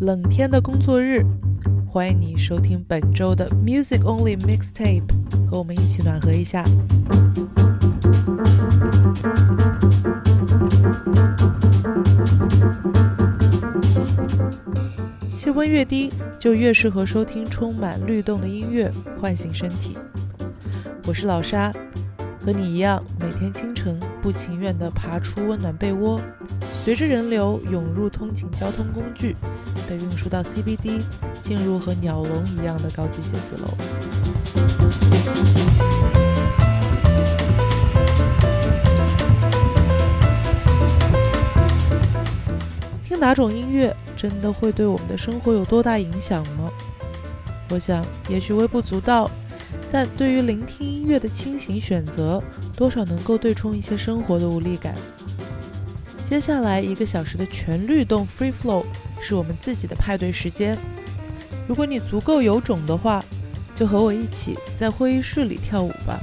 冷天的工作日，欢迎你收听本周的 Music Only Mixtape，和我们一起暖和一下。气温越低，就越适合收听充满律动的音乐，唤醒身体。我是老沙，和你一样，每天清晨不情愿地爬出温暖被窝，随着人流涌入通勤交通工具，被运输到 CBD，进入和鸟笼一样的高级写字楼。听哪种音乐？真的会对我们的生活有多大影响吗？我想，也许微不足道，但对于聆听音乐的清醒选择，多少能够对冲一些生活的无力感。接下来一个小时的全律动 （free flow） 是我们自己的派对时间。如果你足够有种的话，就和我一起在会议室里跳舞吧。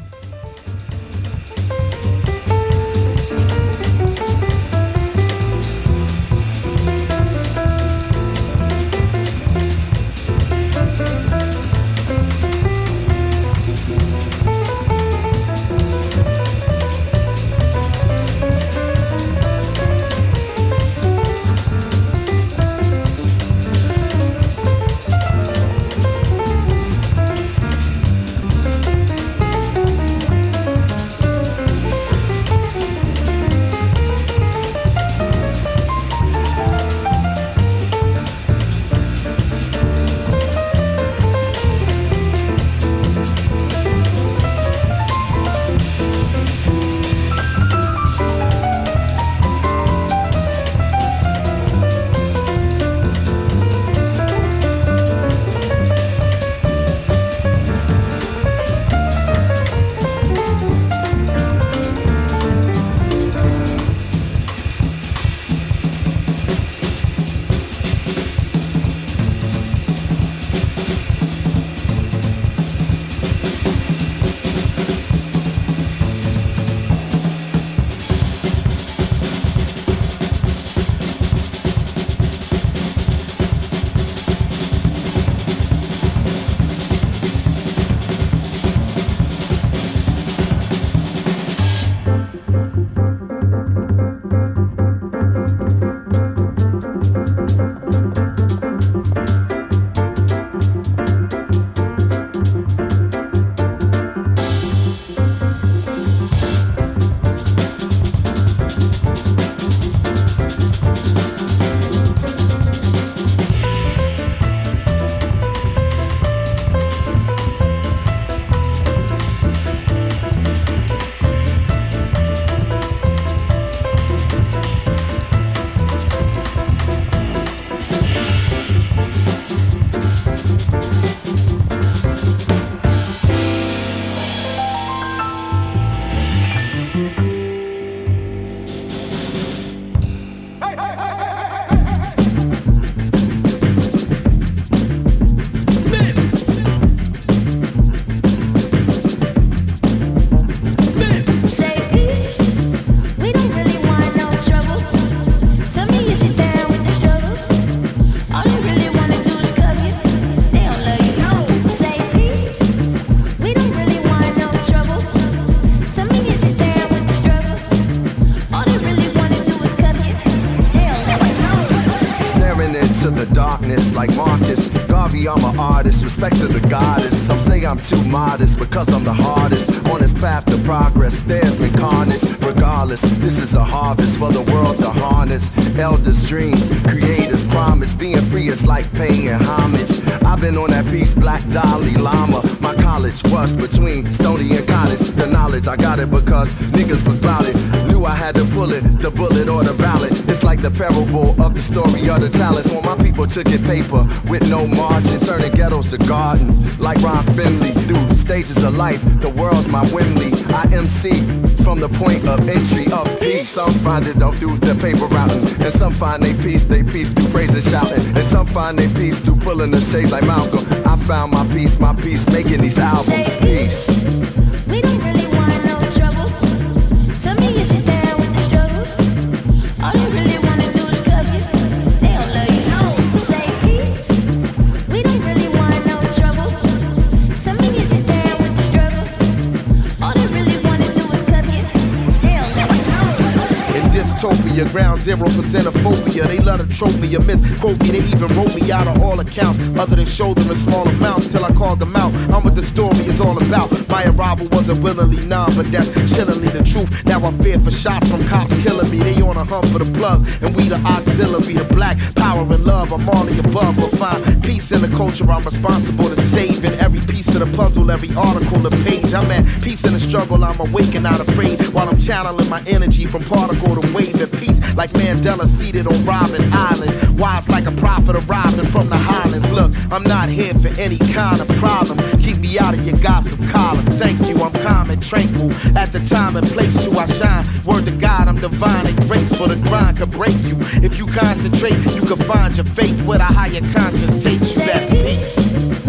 Too modest because I'm the hardest on this path to progress. There's been carnage. Regardless, this is a harvest for the world to harness. Elders' dreams, creators' promise. Being free is like paying homage. I've been on that piece, Black Dalai Lama. My college was between Stony and Cottage. The knowledge, I got it because niggas was bout it. I had to pull it, the bullet or the ballot. It's like the parable of the story of the talents. When my people took it paper with no margin, turning ghettos to gardens. Like Ron Finley, through stages of life, the world's my Wembley. I MC from the point of entry of peace. Some find it don't do the paper routing, and some find they peace, they peace through praise and shouting, and some find they peace through pulling the shade like Malcolm. I found my peace, my peace making these albums. Peace. Utopia. Ground zero for xenophobia. They love to trope me or misquote me. They even wrote me out of all accounts, other than show them in small amounts till I called them out. I'm what the story is all about. My arrival wasn't willingly none, but that's chillingly the truth. Now I fear for shots from cops killing me. They on a hunt for the plug, and we the auxiliary, the black power and love. I'm all the above, but find peace in the culture. I'm responsible to saving every piece of the puzzle, every article, the page. I'm at peace in the struggle. I'm awake and not afraid while I'm channeling my energy from particle to wave and peace. Like Mandela seated on Robben Island, wise like a prophet arriving from the Highlands. Look, I'm not here for any kind of problem. Keep me out of your gossip column. Thank you, I'm calm and tranquil. At the time and place to I shine. Word to God, I'm divine and graceful. The grind could break you. If you concentrate, you can find your faith where the higher conscience takes you. That's peace.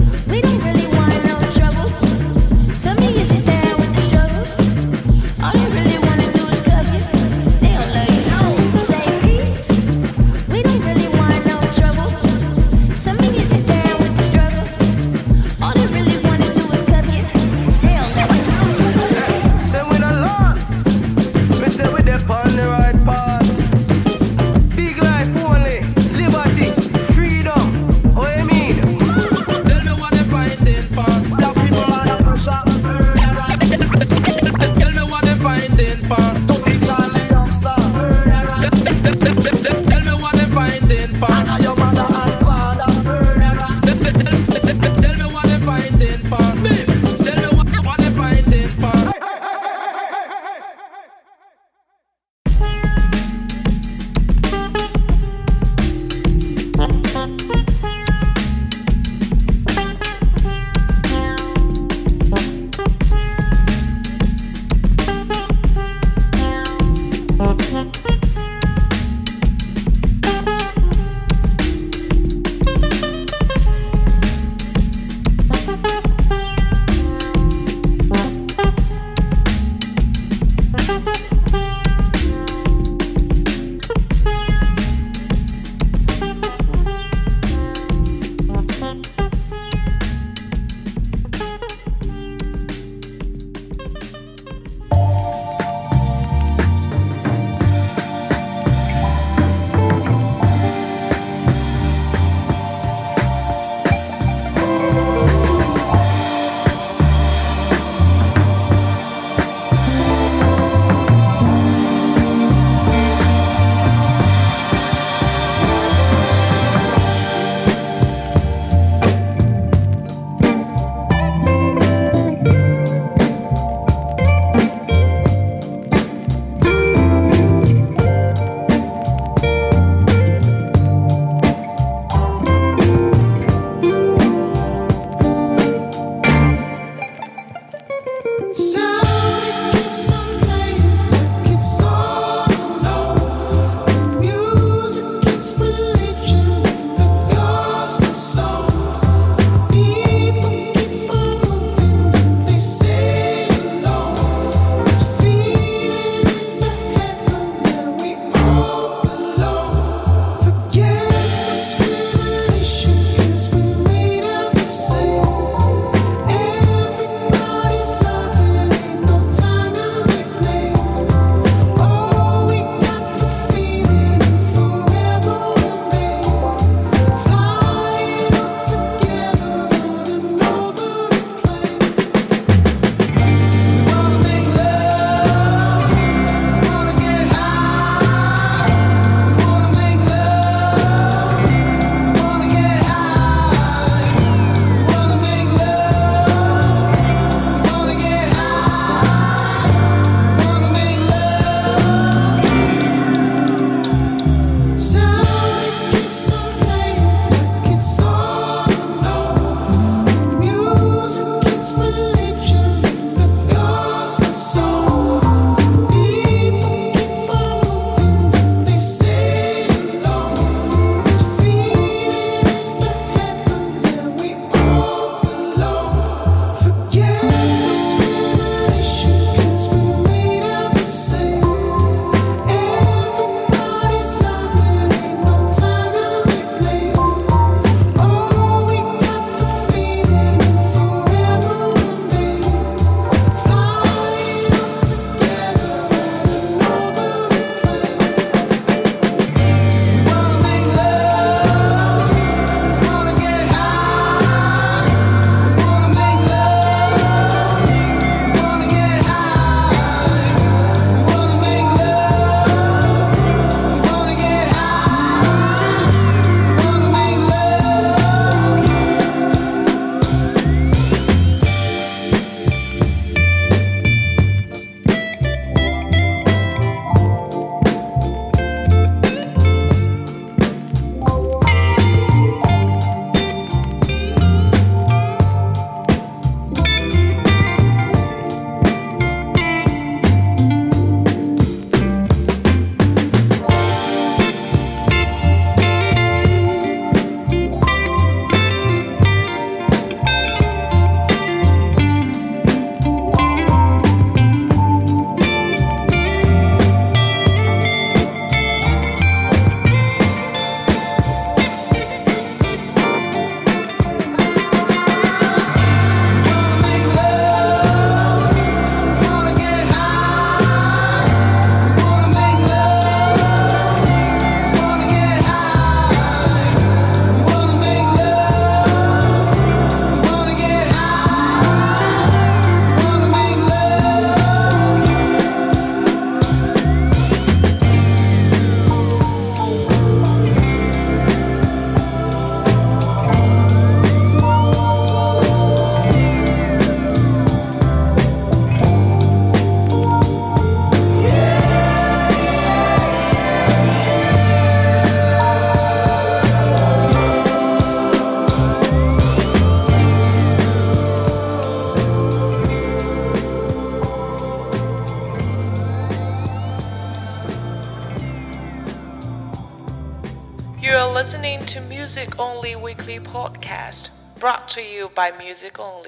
By Music Only.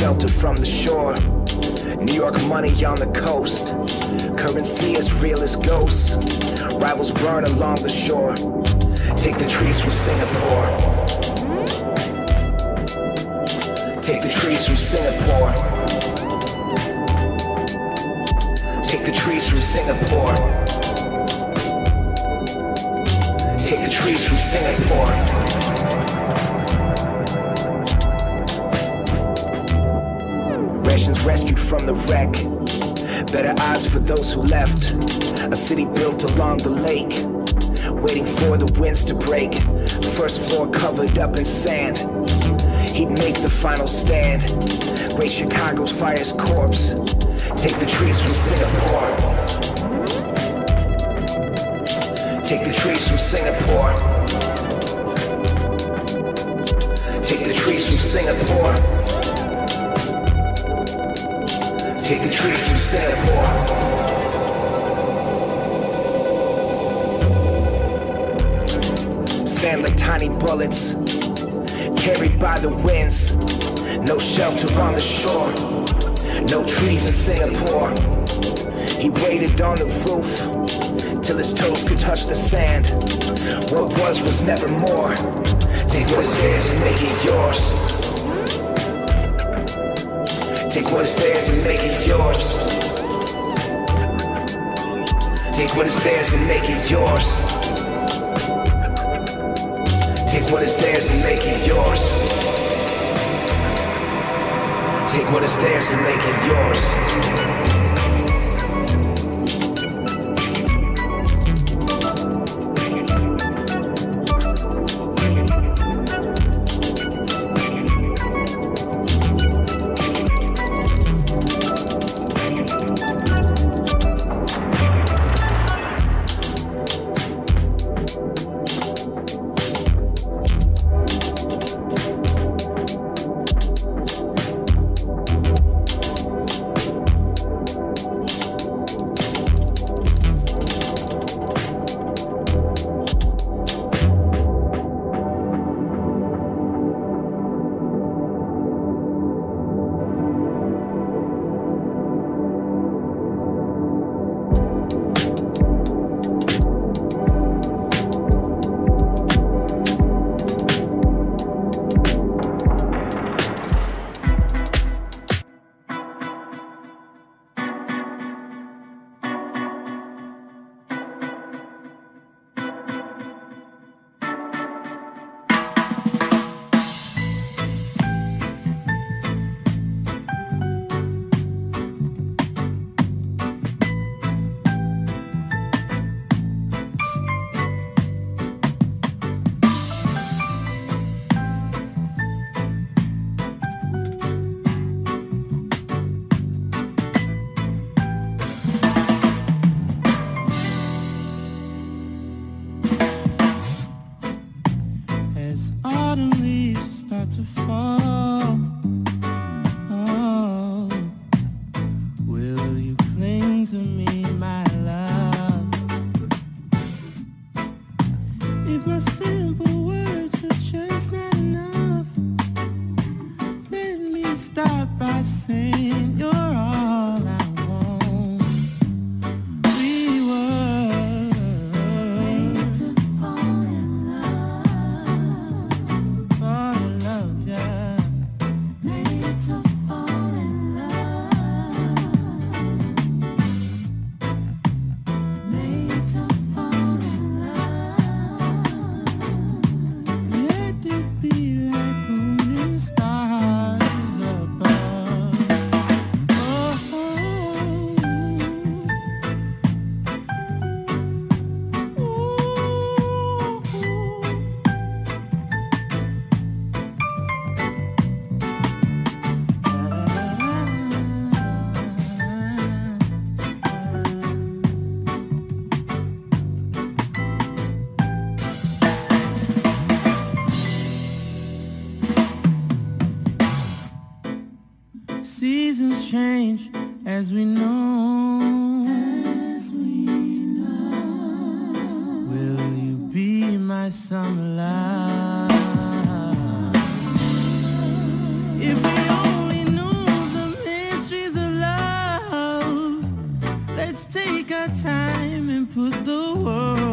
Sheltered from the shore. New York money on the coast. Currency as real as ghosts. Rivals burn along the shore. Take the trees from Singapore. Take the trees from Singapore. Take the trees from Singapore. Take the trees from Singapore. Rations rescued from the wreck. Better odds for those who left. A city built along the lake. Waiting for the winds to break. First floor covered up in sand. He'd make the final stand. Great Chicago's fire's corpse. Take the trees from Singapore. Take the trees from Singapore. Take the trees from Singapore. Take the trees from Singapore. Sand like tiny bullets, carried by the winds. No shelter on the shore, no trees in Singapore. He waited on the roof till his toes could touch the sand. What was was never more. Take what is theirs and make it yours. Take what is theirs and make it yours. Take what is theirs and make it yours. Take what is theirs and make it yours. Take what is theirs and make it yours. Put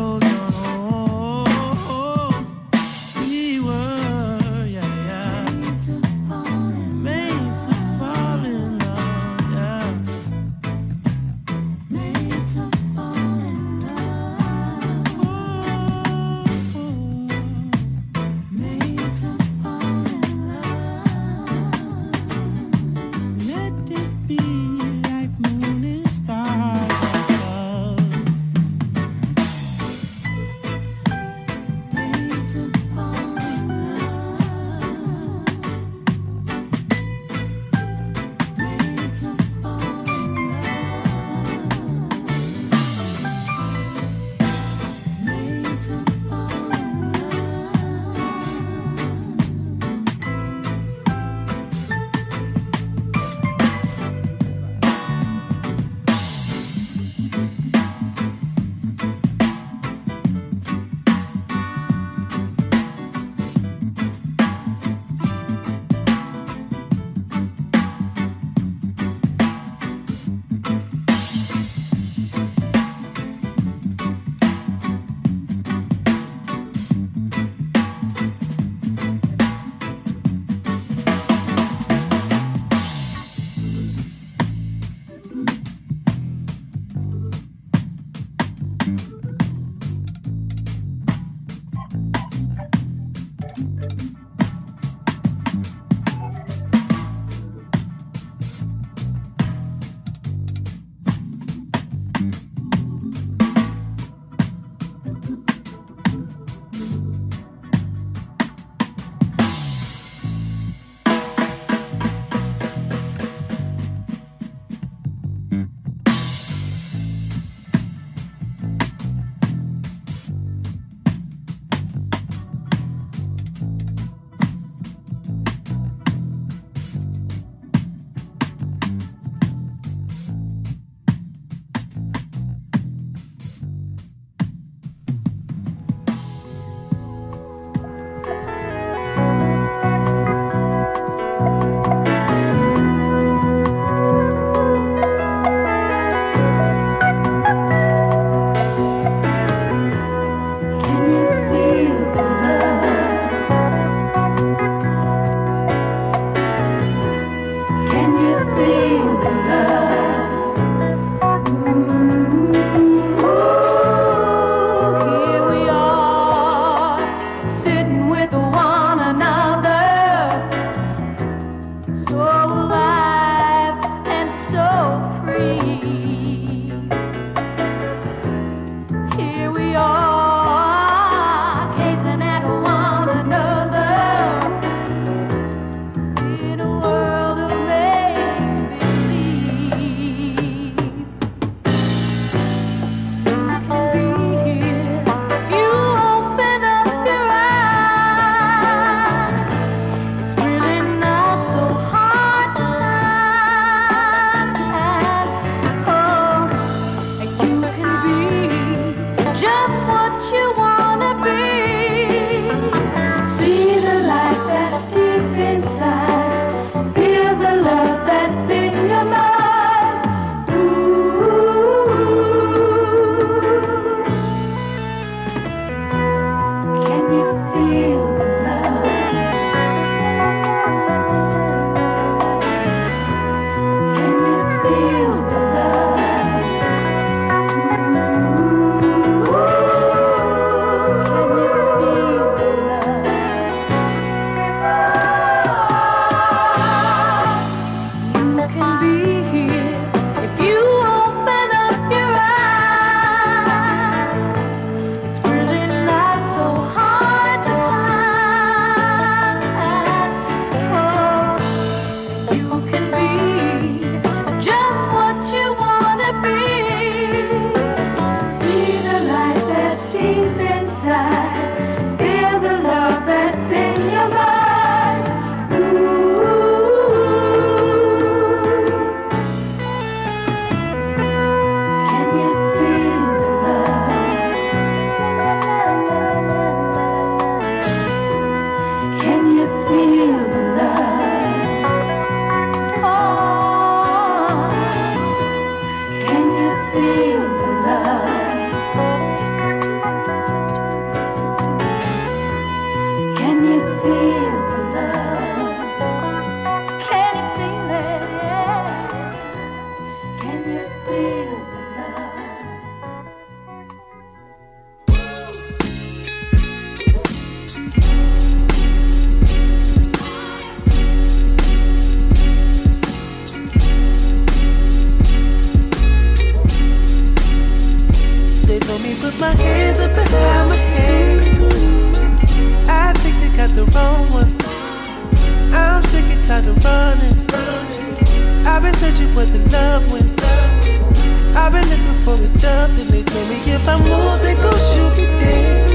for the dove, then they told me if I move, they gon' shoot me dead.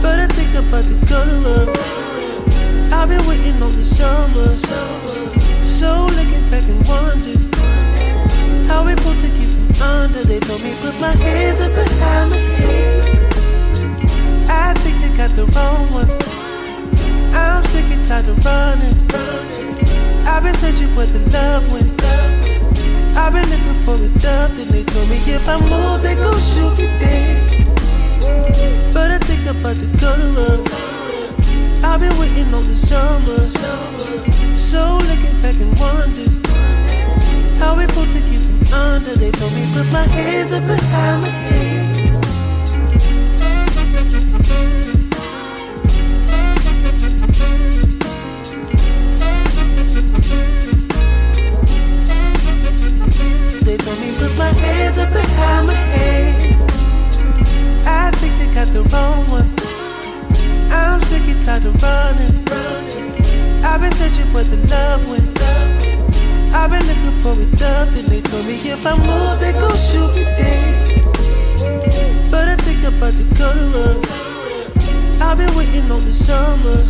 But I think about to go to. I've been waiting on the summer. So looking back and wonder how we pulled to keep from under. They told me put my hands up behind my head. I think you got the wrong one. I'm sick and tired of running. I've been searching where the love went. I've been looking for the dove, then they told me if I move, they gon' shoot me dead. But I think I'm about to go to love. I've been waiting on the summer. So looking back and wonder how we pulled to keep from under. They told me put my hands up behind my head. Told me put my hands up behind my head. I think they got the wrong one. I'm sick and tired of running. I've been searching where the love went. I've been looking for a dove, then they told me if I move, they gon' shoot me dead. But I think I'm about to go to love. I've been waiting on the summer.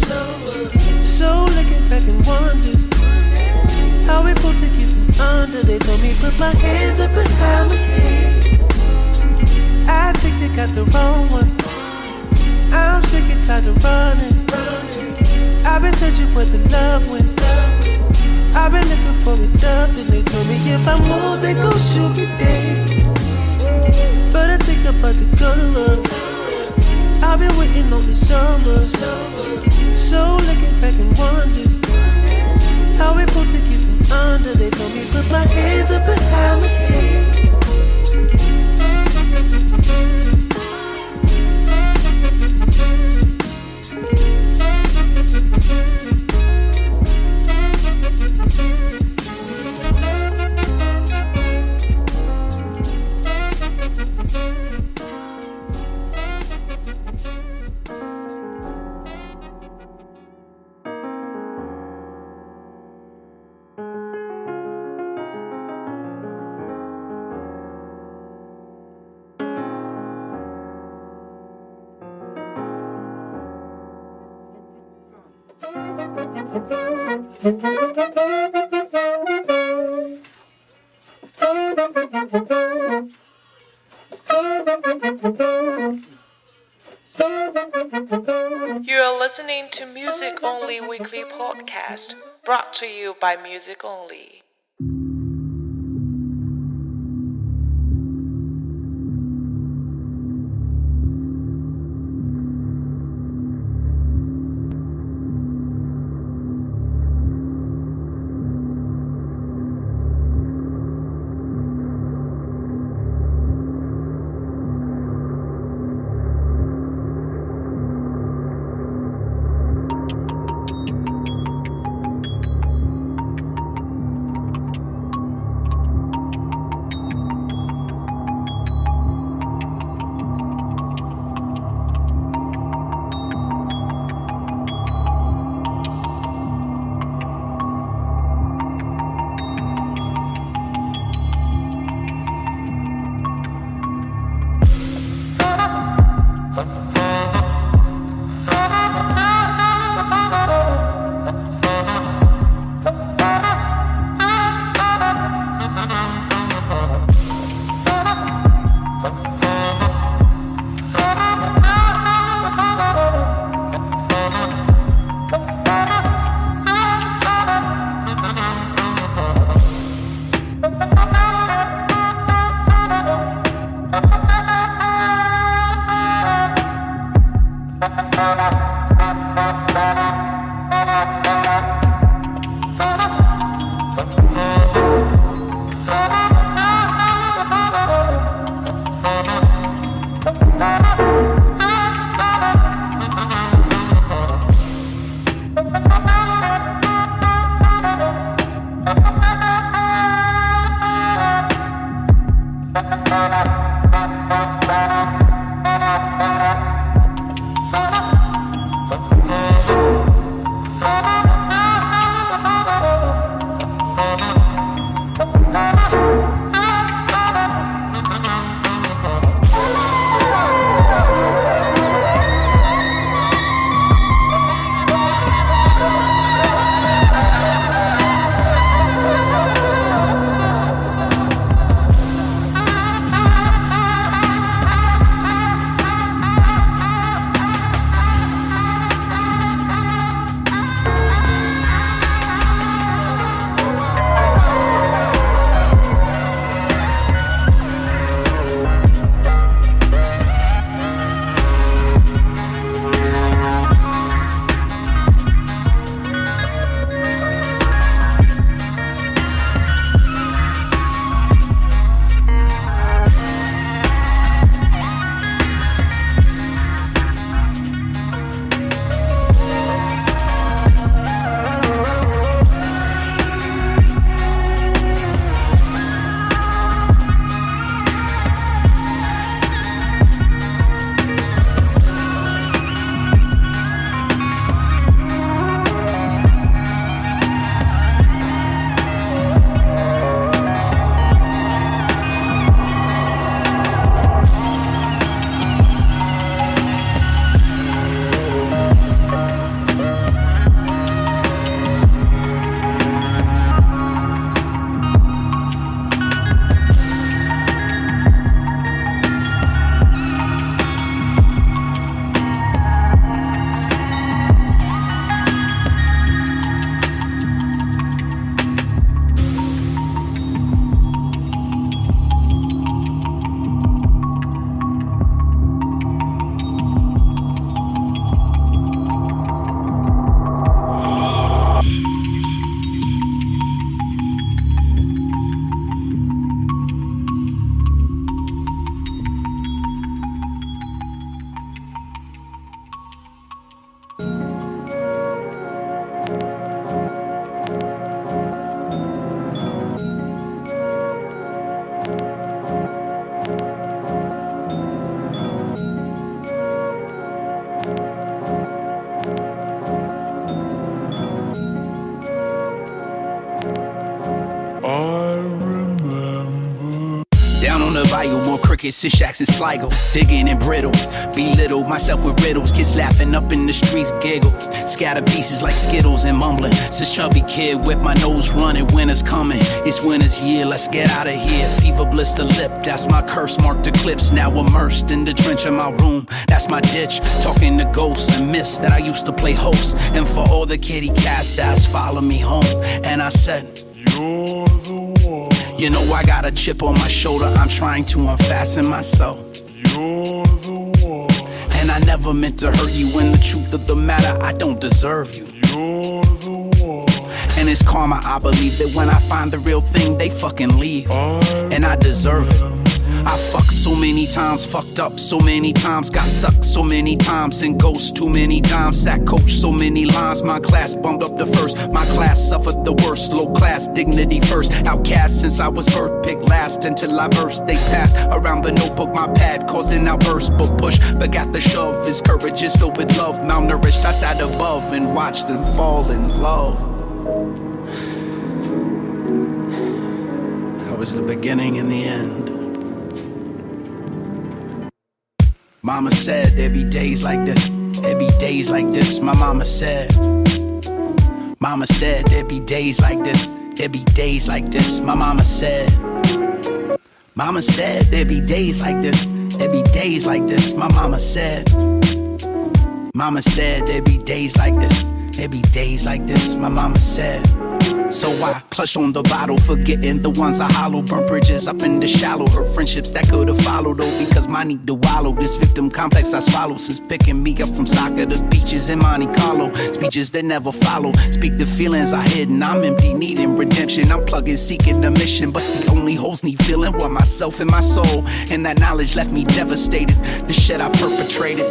So looking back and wonder how we pulled to under. They told me put my hands up behind my head. I think they got the wrong one. I'm sick and tired of running. I've been searching where the love went. I've been looking for a dove, then they told me if I move, they gon' shoot me dead. But I think I'm about to to. I've been waiting on the summer. So looking back and wonder Weekly Podcast, brought to you by Music Only. More and shacks and Sligo. Digging and brittle, belittle myself with riddles. Kids laughing up in the streets, giggle. Scatter pieces like Skittles and mumbling. Since chubby kid with my nose running, winter's coming. It's winter's year, let's get out of here. Fever blister lip, that's my curse. Marked eclipse, now immersed in the trench of my room. That's my ditch. Talking to ghosts and myths that I used to play host. And for all the kitty cats that's follow me home. And I said, You're the. You know I got a chip on my shoulder, I'm trying to unfasten myself. You're the one. And I never meant to hurt you, and the truth of the matter, I don't deserve you. You're the one. And it's karma, I believe that when I find the real thing, they fucking leave. And I deserve it. I fucked so many times, fucked up so many times, got stuck so many times, and ghost too many times. Sat coach so many lines, my class bumped up the first. My class suffered the worst, low class, dignity first. Outcast since I was birth, pick last until I burst. They passed around the notebook, my pad, causing outbursts, but push, but got the shove. His courage is filled with love, malnourished. I sat above and watched them fall in love. That was the beginning and the end. Mama said there'd be days like this, There'd be days like this. My mama said, Mama said there be days like this, there be days like this. My mama said, Mama said there be days like this, there be days like this. My mama said, Mama said there'd be days like this, there be days like this. My mama said. So I clutch on the bottle, forgetting the ones I hollow. Burn bridges up in the shallow. Hurt friendships that could have followed, though, because my need to wallow. This victim complex I swallow since picking me up from soccer to beaches in Monte Carlo. Speeches that never follow. Speak the feelings I hid, and I'm empty, needing redemption. I'm plugging, seeking the mission, but the only holes need feeling were myself and my soul. And that knowledge left me devastated. The shit I perpetrated,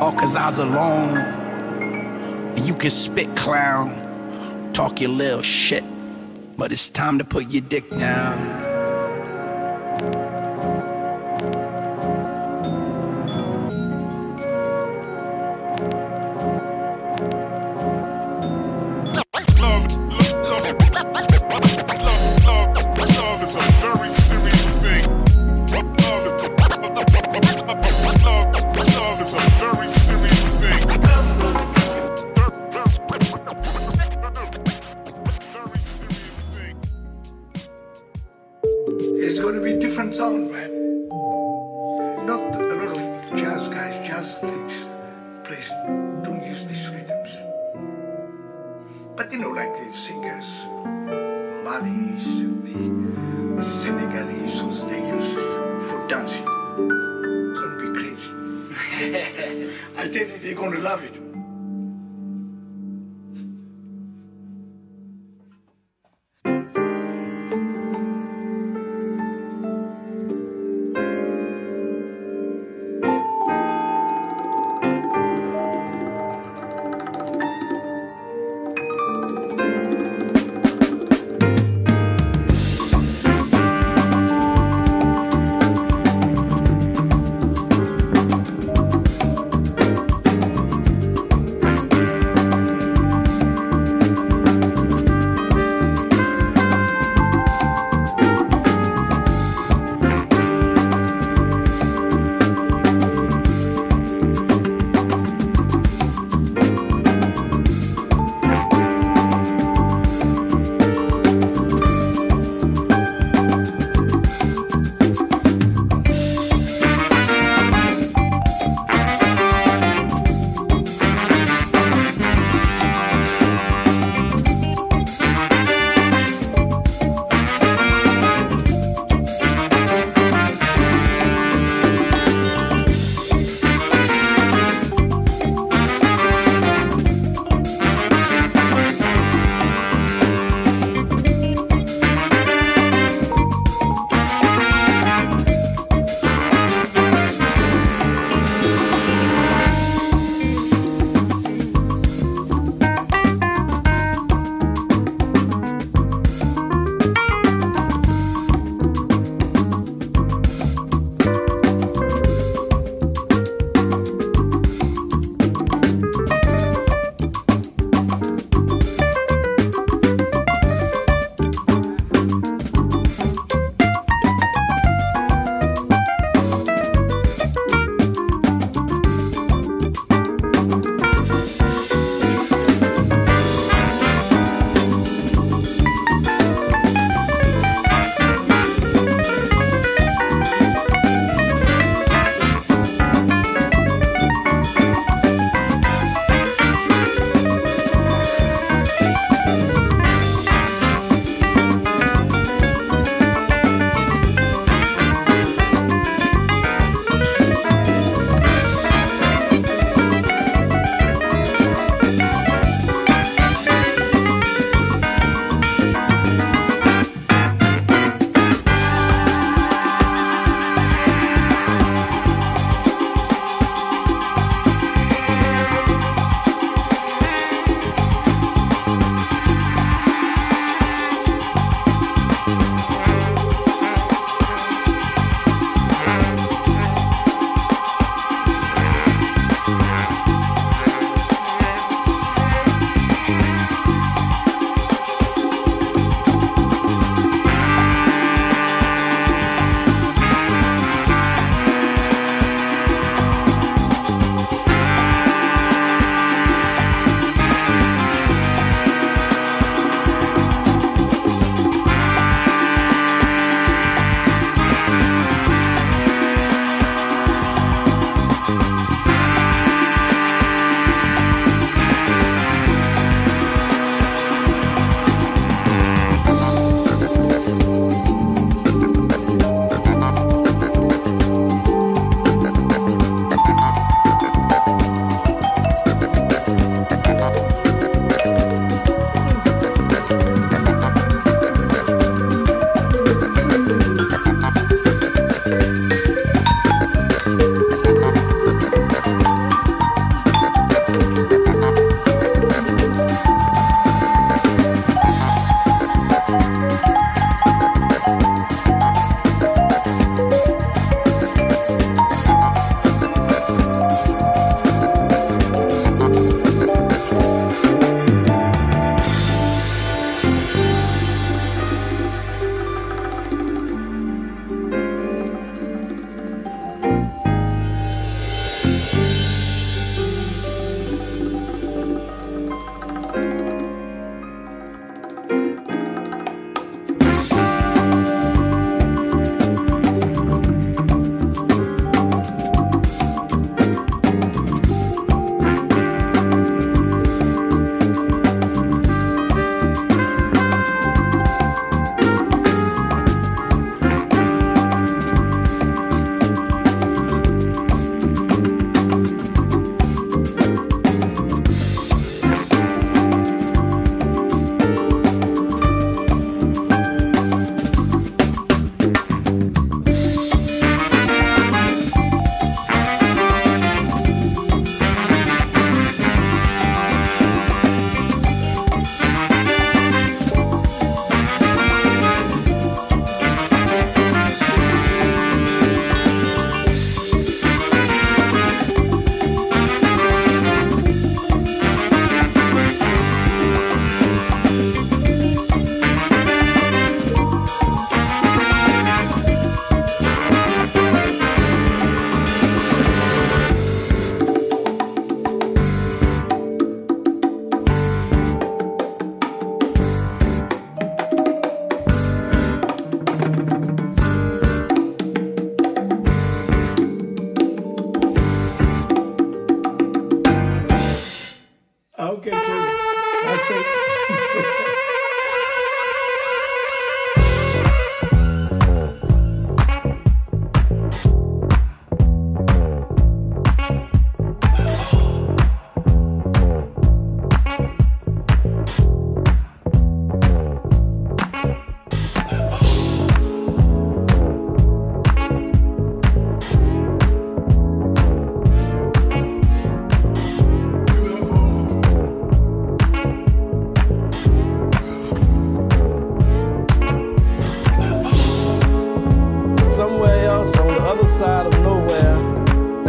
all cause I was alone. And you can spit, clown talk your little shit, but it's time to put your dick down.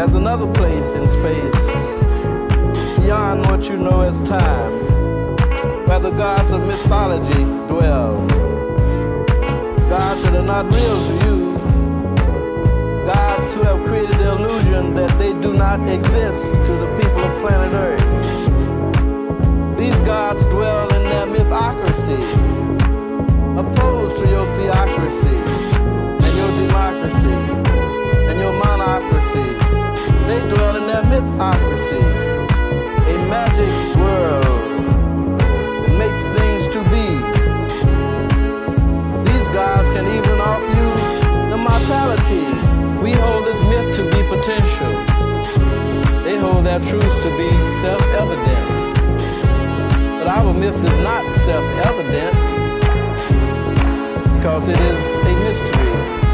There's another place in space, beyond what you know as time, where the gods of mythology dwell. Gods that are not real to you, gods who have created the illusion that they do not exist to the people of planet Earth. These gods dwell in their mythocracy, opposed to your theocracy and your democracy and your monocracy. They dwell in their mythocracy, a magic world that makes things to be. These gods can even offer you immortality. We hold this myth to be potential. They hold their truths to be self-evident. But our myth is not self-evident because it is a mystery.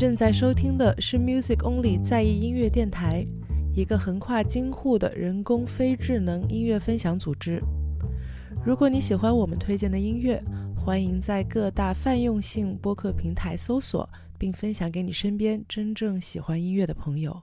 正在收听的是 Music Only 在意音乐电台，一个横跨京沪的人工非智能音乐分享组织。如果你喜欢我们推荐的音乐，欢迎在各大泛用性播客平台搜索，并分享给你身边真正喜欢音乐的朋友。